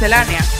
Miscelánea.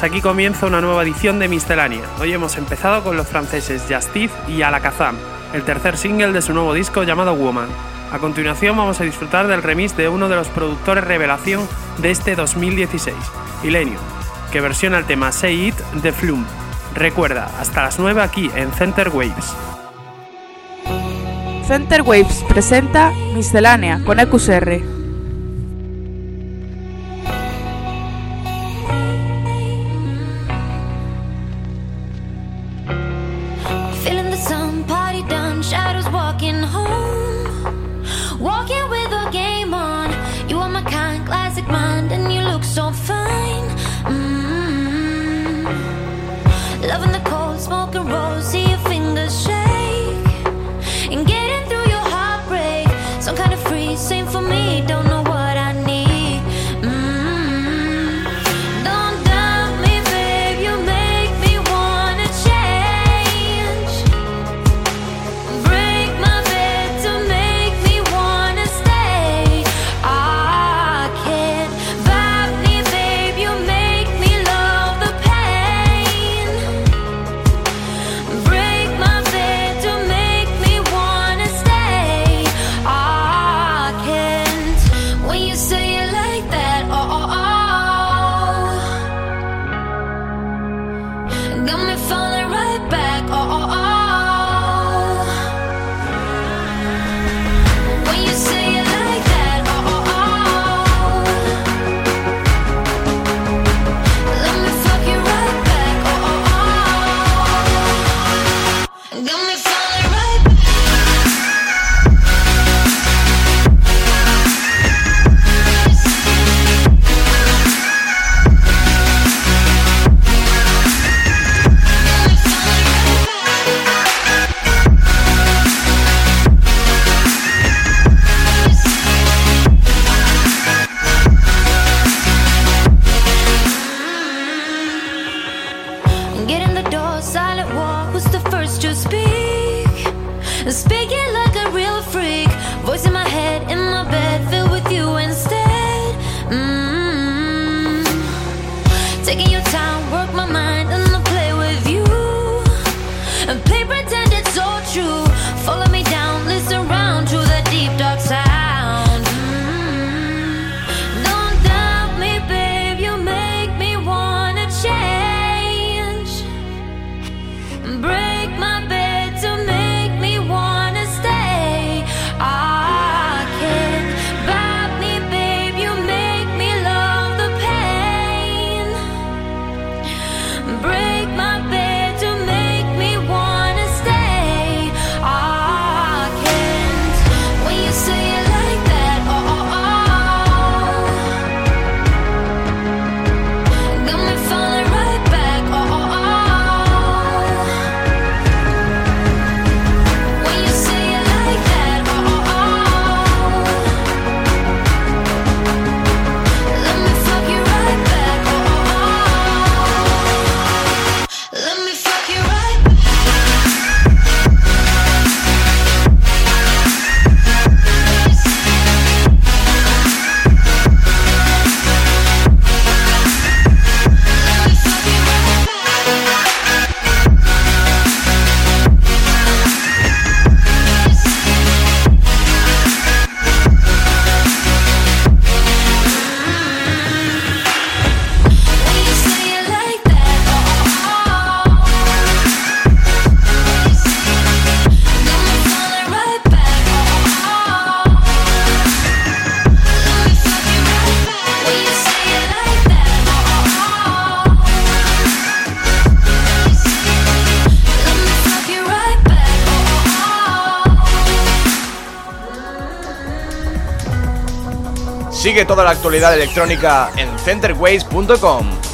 Aquí comienza una nueva edición de Miscelánea. Hoy hemos empezado con los franceses Justice y Alakazam, el tercer single de su nuevo disco llamado Woman. A continuación vamos a disfrutar del remix de uno de los productores revelación de este 2016, Ilenio, que versiona el tema Say It de Flume. Recuerda, hasta las 9 aquí en Center Waves. Center Waves presenta Miscelánea con EQSR. Toda la actualidad electrónica en centerways.com.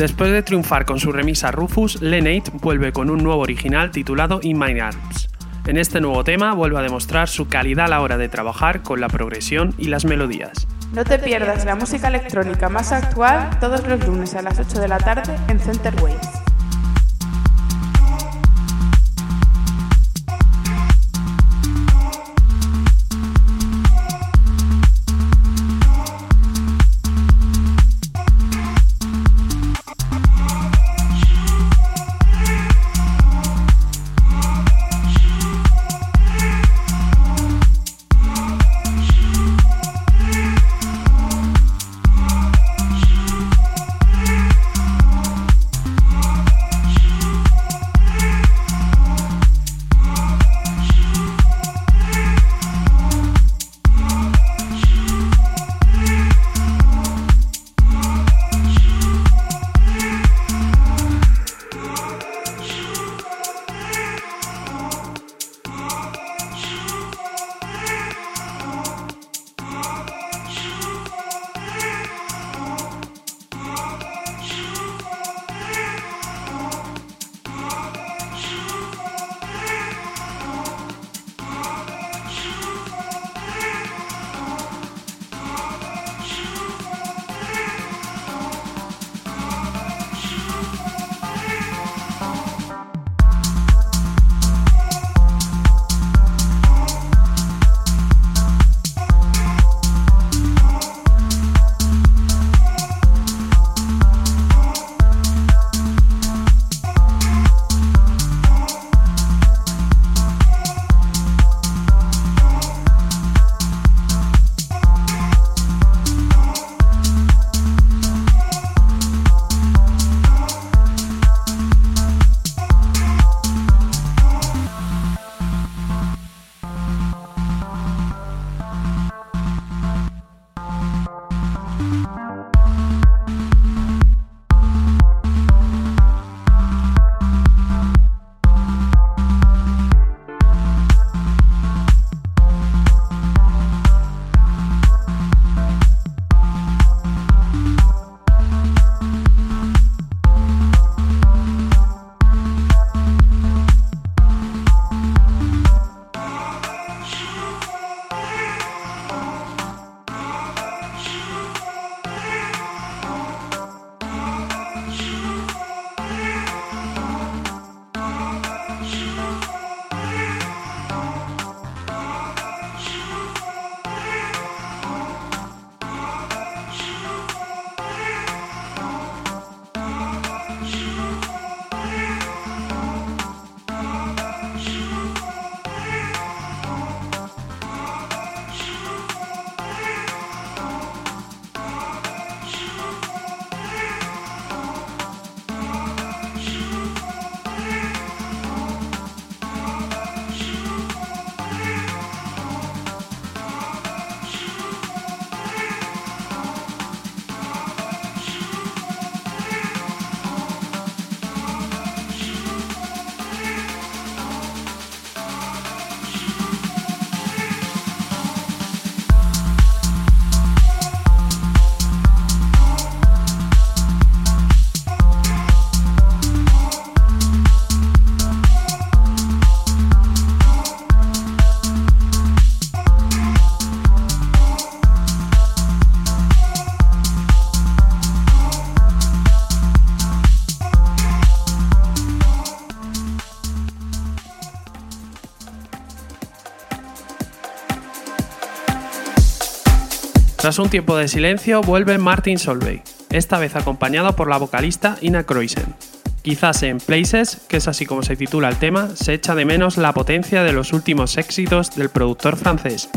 Después de triunfar con su remisa Rufus, Lenate vuelve con un nuevo original titulado In My Arms. En este nuevo tema vuelve a demostrar su calidad a la hora de trabajar con la progresión y las melodías. No te pierdas la música electrónica más actual todos los lunes a las 8 de la tarde en Center Waves. Tras un tiempo de silencio, vuelve Martin Solveig, esta vez acompañado por la vocalista Ina Croisen. Quizás en Places, que es así como se titula el tema, se echa de menos la potencia de los últimos éxitos del productor francés,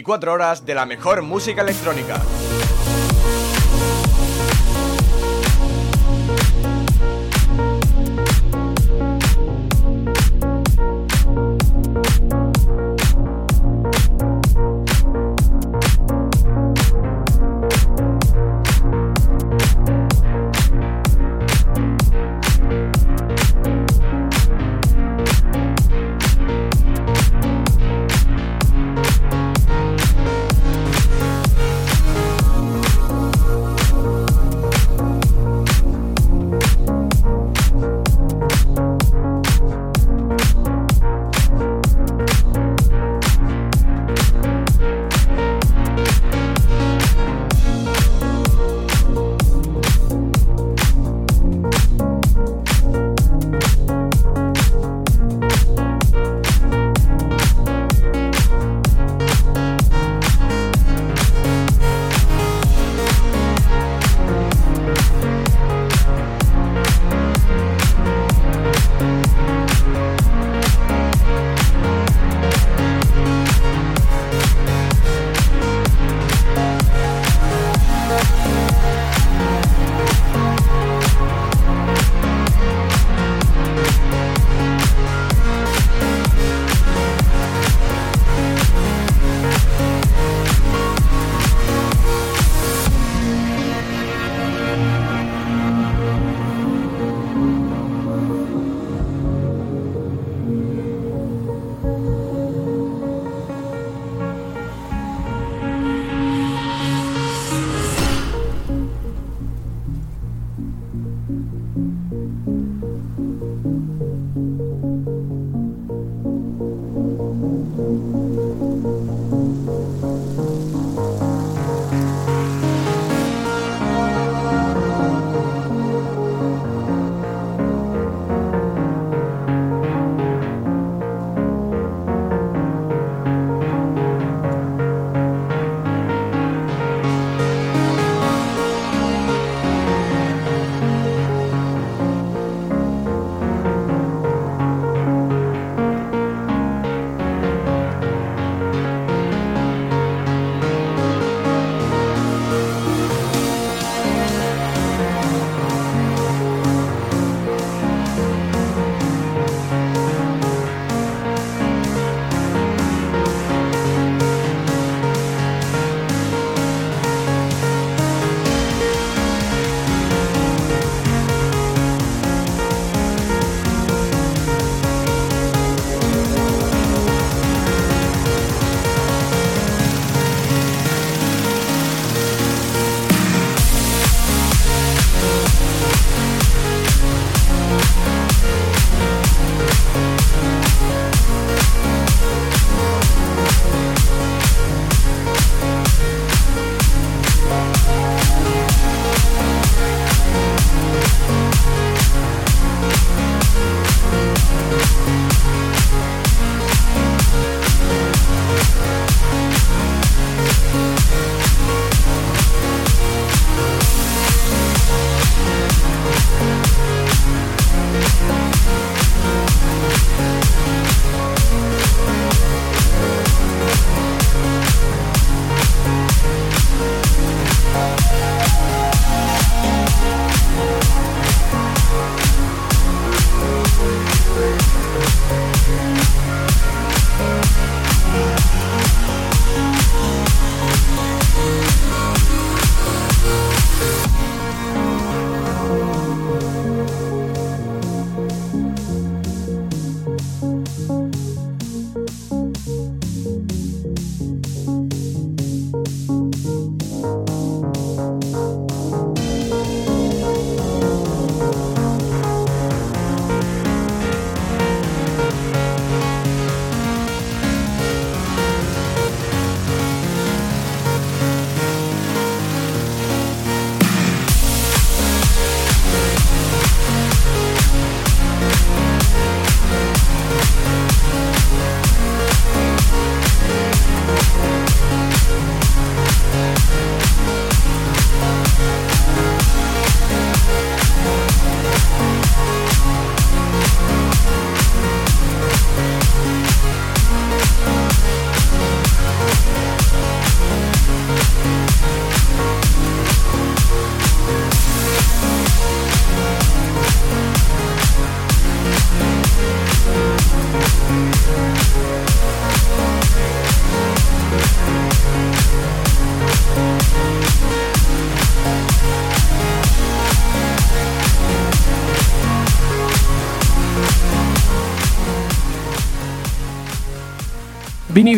24 horas de la mejor música electrónica.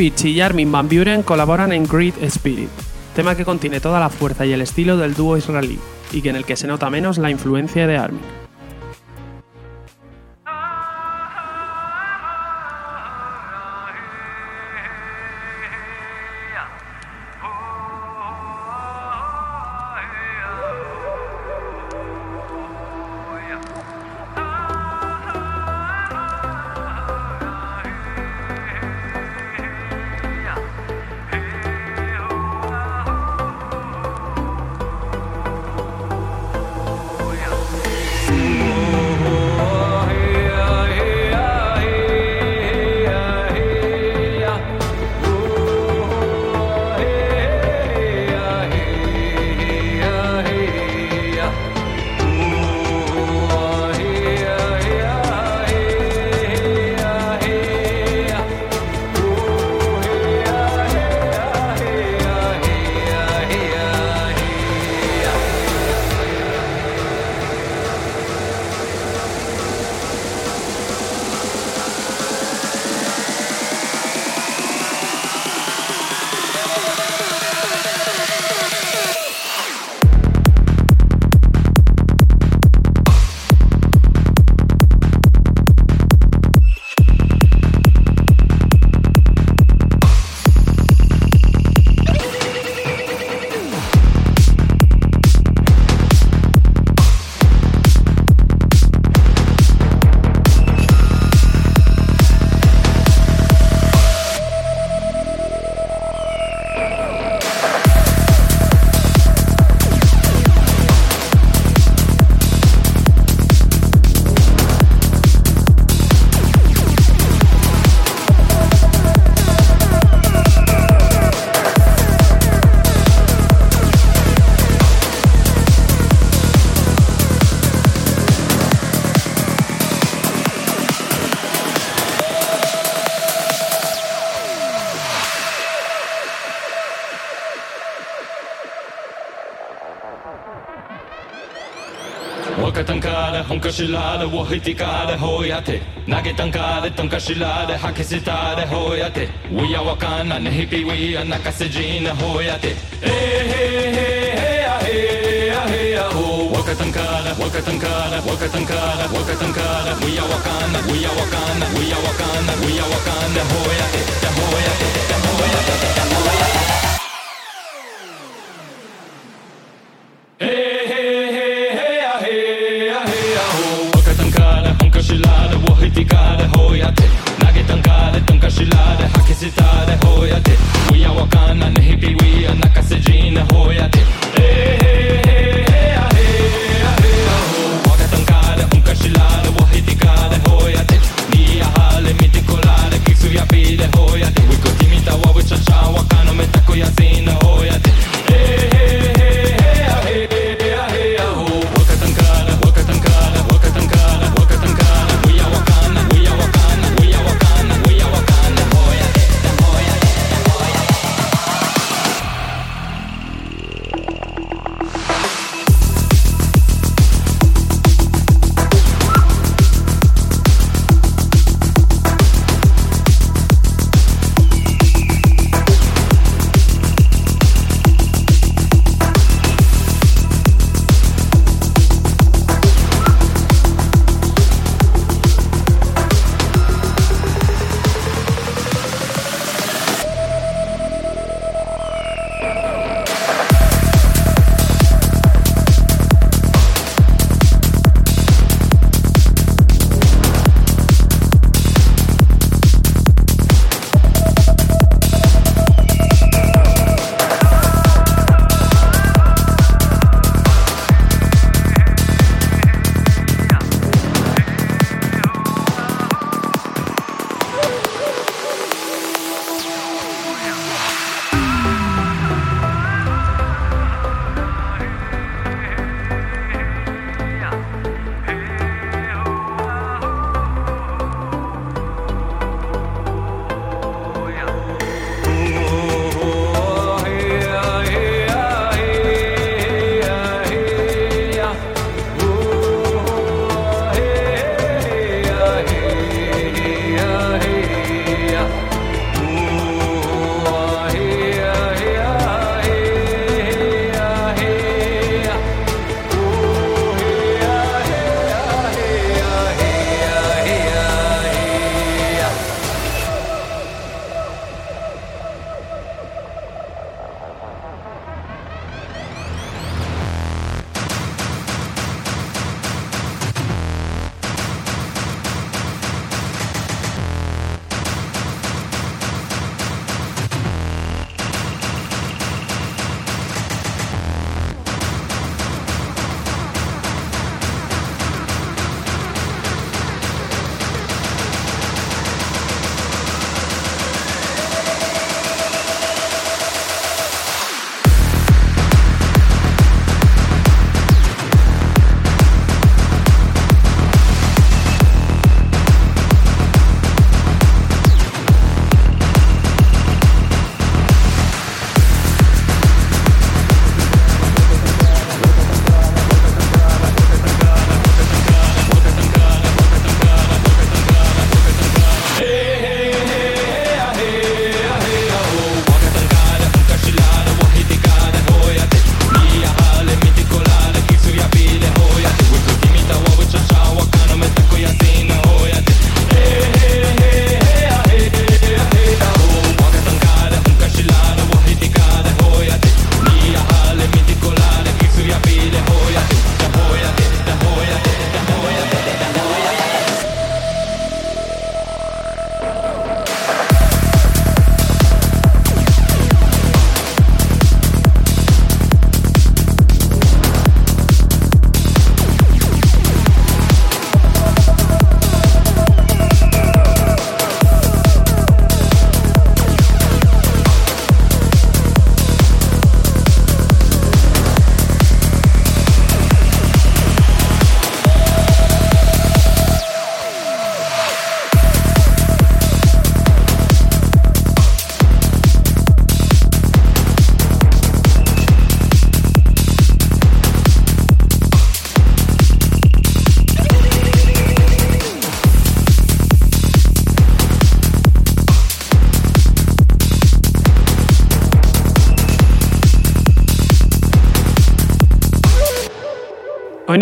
Beach y Armin Van Buren colaboran en Great Spirit, tema que contiene toda la fuerza y el estilo del dúo israelí, y que en el que se nota menos la influencia de Armin. shilade wo hitikade hoyate nage tankade tanka hoyate we awakana nehipi we anakasejina hoyate hey hey hey hey hey hey ho wakatankada wakatankada wakatankada wakatankada we awakana we awakana we awakana we awakana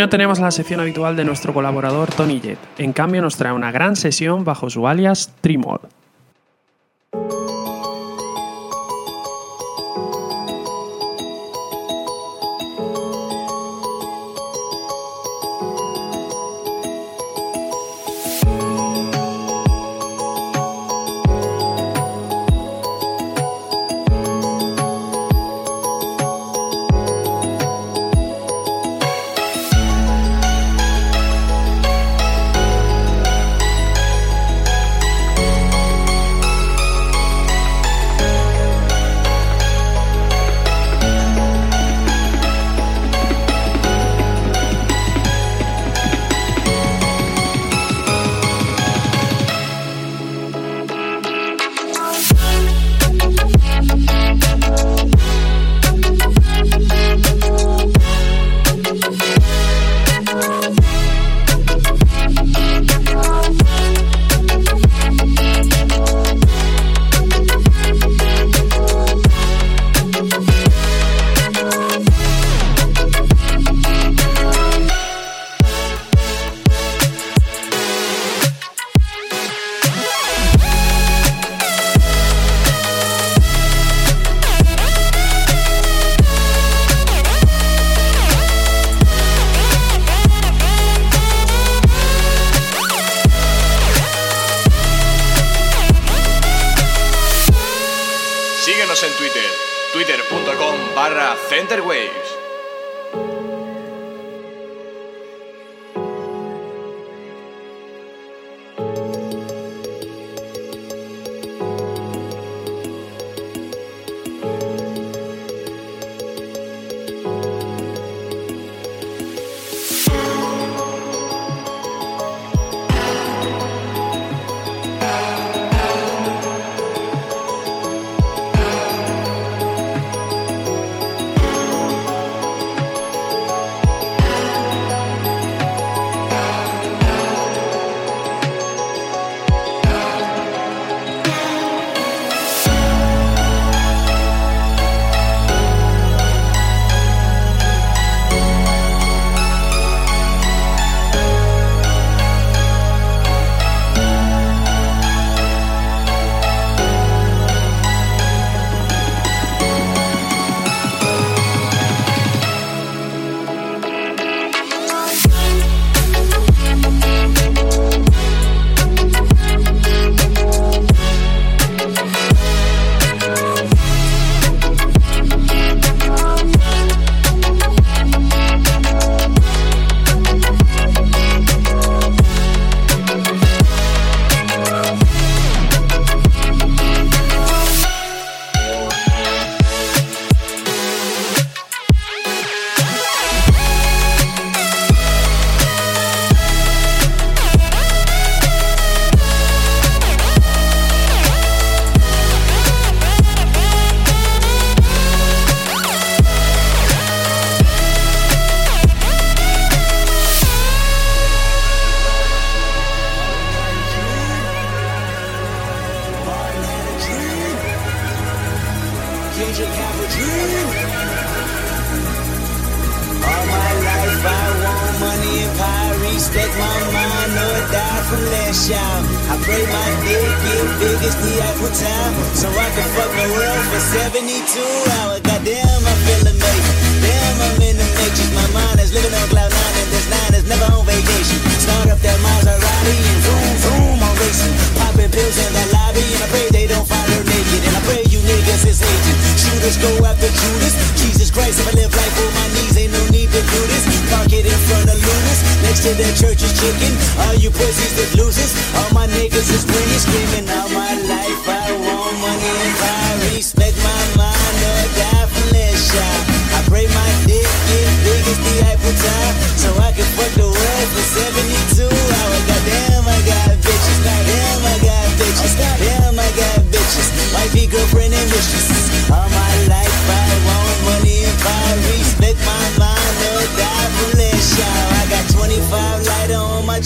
no tenemos la sección habitual de nuestro colaborador Tony Jet, en cambio nos trae una gran sesión bajo su alias Trimol.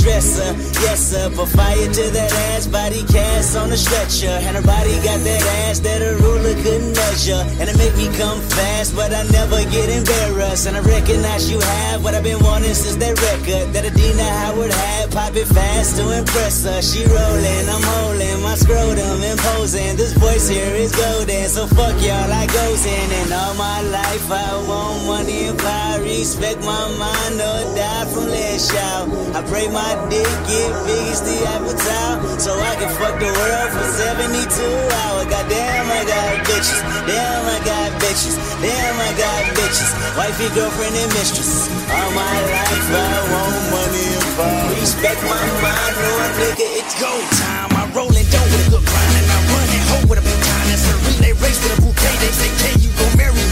Dresser. Yes, sir, put fire to that ass, body cast on a stretcher. And her body got that ass that a ruler couldn't measure. And it make me come fast, but I never get embarrassed. And I recognize you have what I've been wanting since that record that Adina Howard had. Pop it fast to impress her. She rolling, I'm holding my scrotum imposing. This voice here is golden, so fuck y'all, I goes in. And all my life I want money and power, respect my mind or die from less shout. I pray my dick get big as the Eiffel Tower, so I can fuck the world for 72 hours. Goddamn, I got bitches. Damn, I got bitches. Damn, I got bitches. Wifey, girlfriend, and mistress. All my life I want money and power. Respect my mind, no nigga, it's go time. I roll it down with a good grind and I run it hoe with a baton. It's a relay race with a bouquet. They say, can you go marry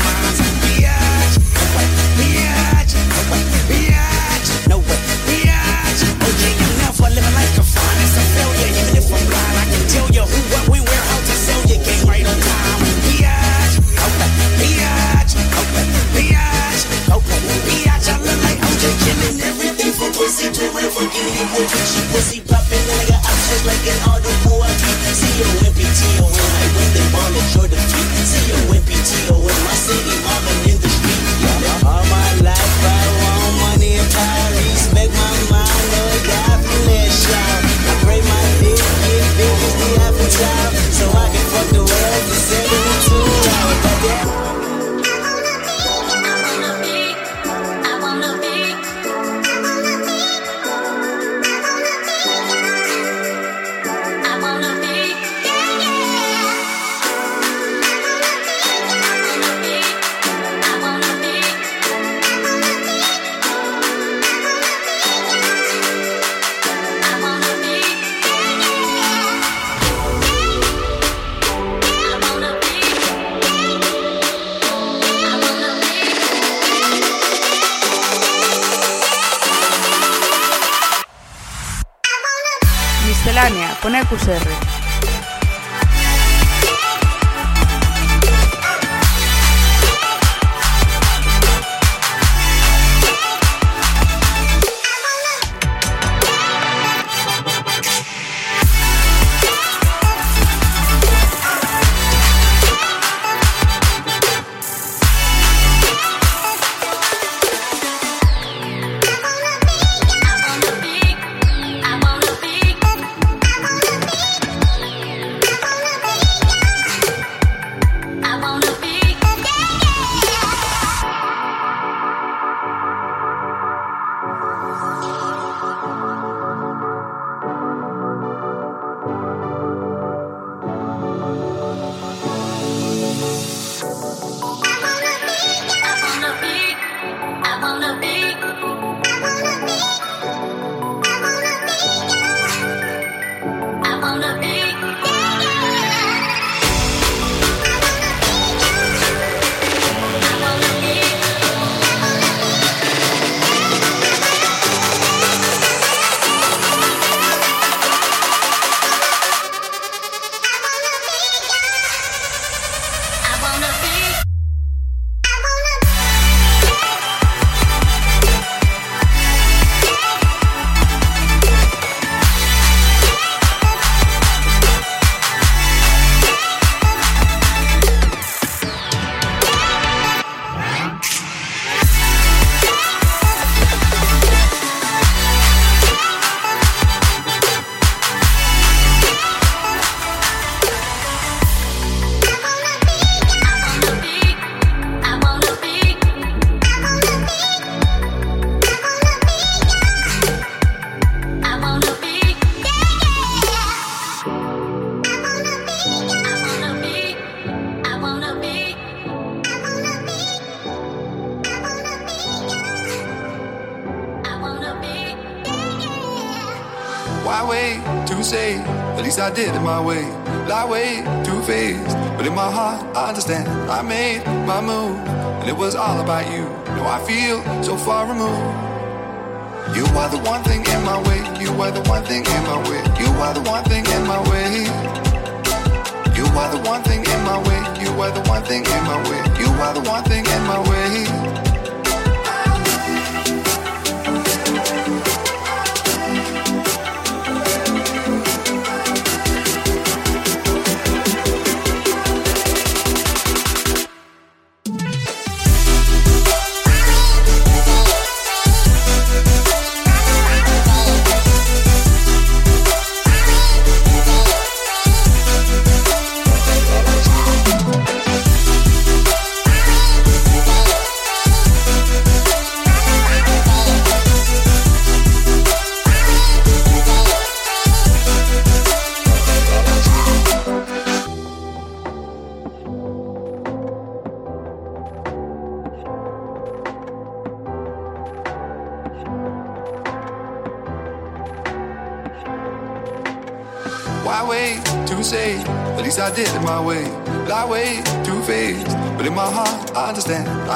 Getting with she pussy popping, and I got options like an auto C-O-M-P-T-O-N, I win the ball at your defeat. C-O-M-P-T-O-N, my city, mobbing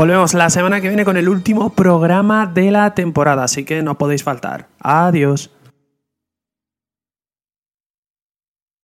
Volvemos la semana que viene con el último programa de la temporada, así que no podéis faltar. Adiós.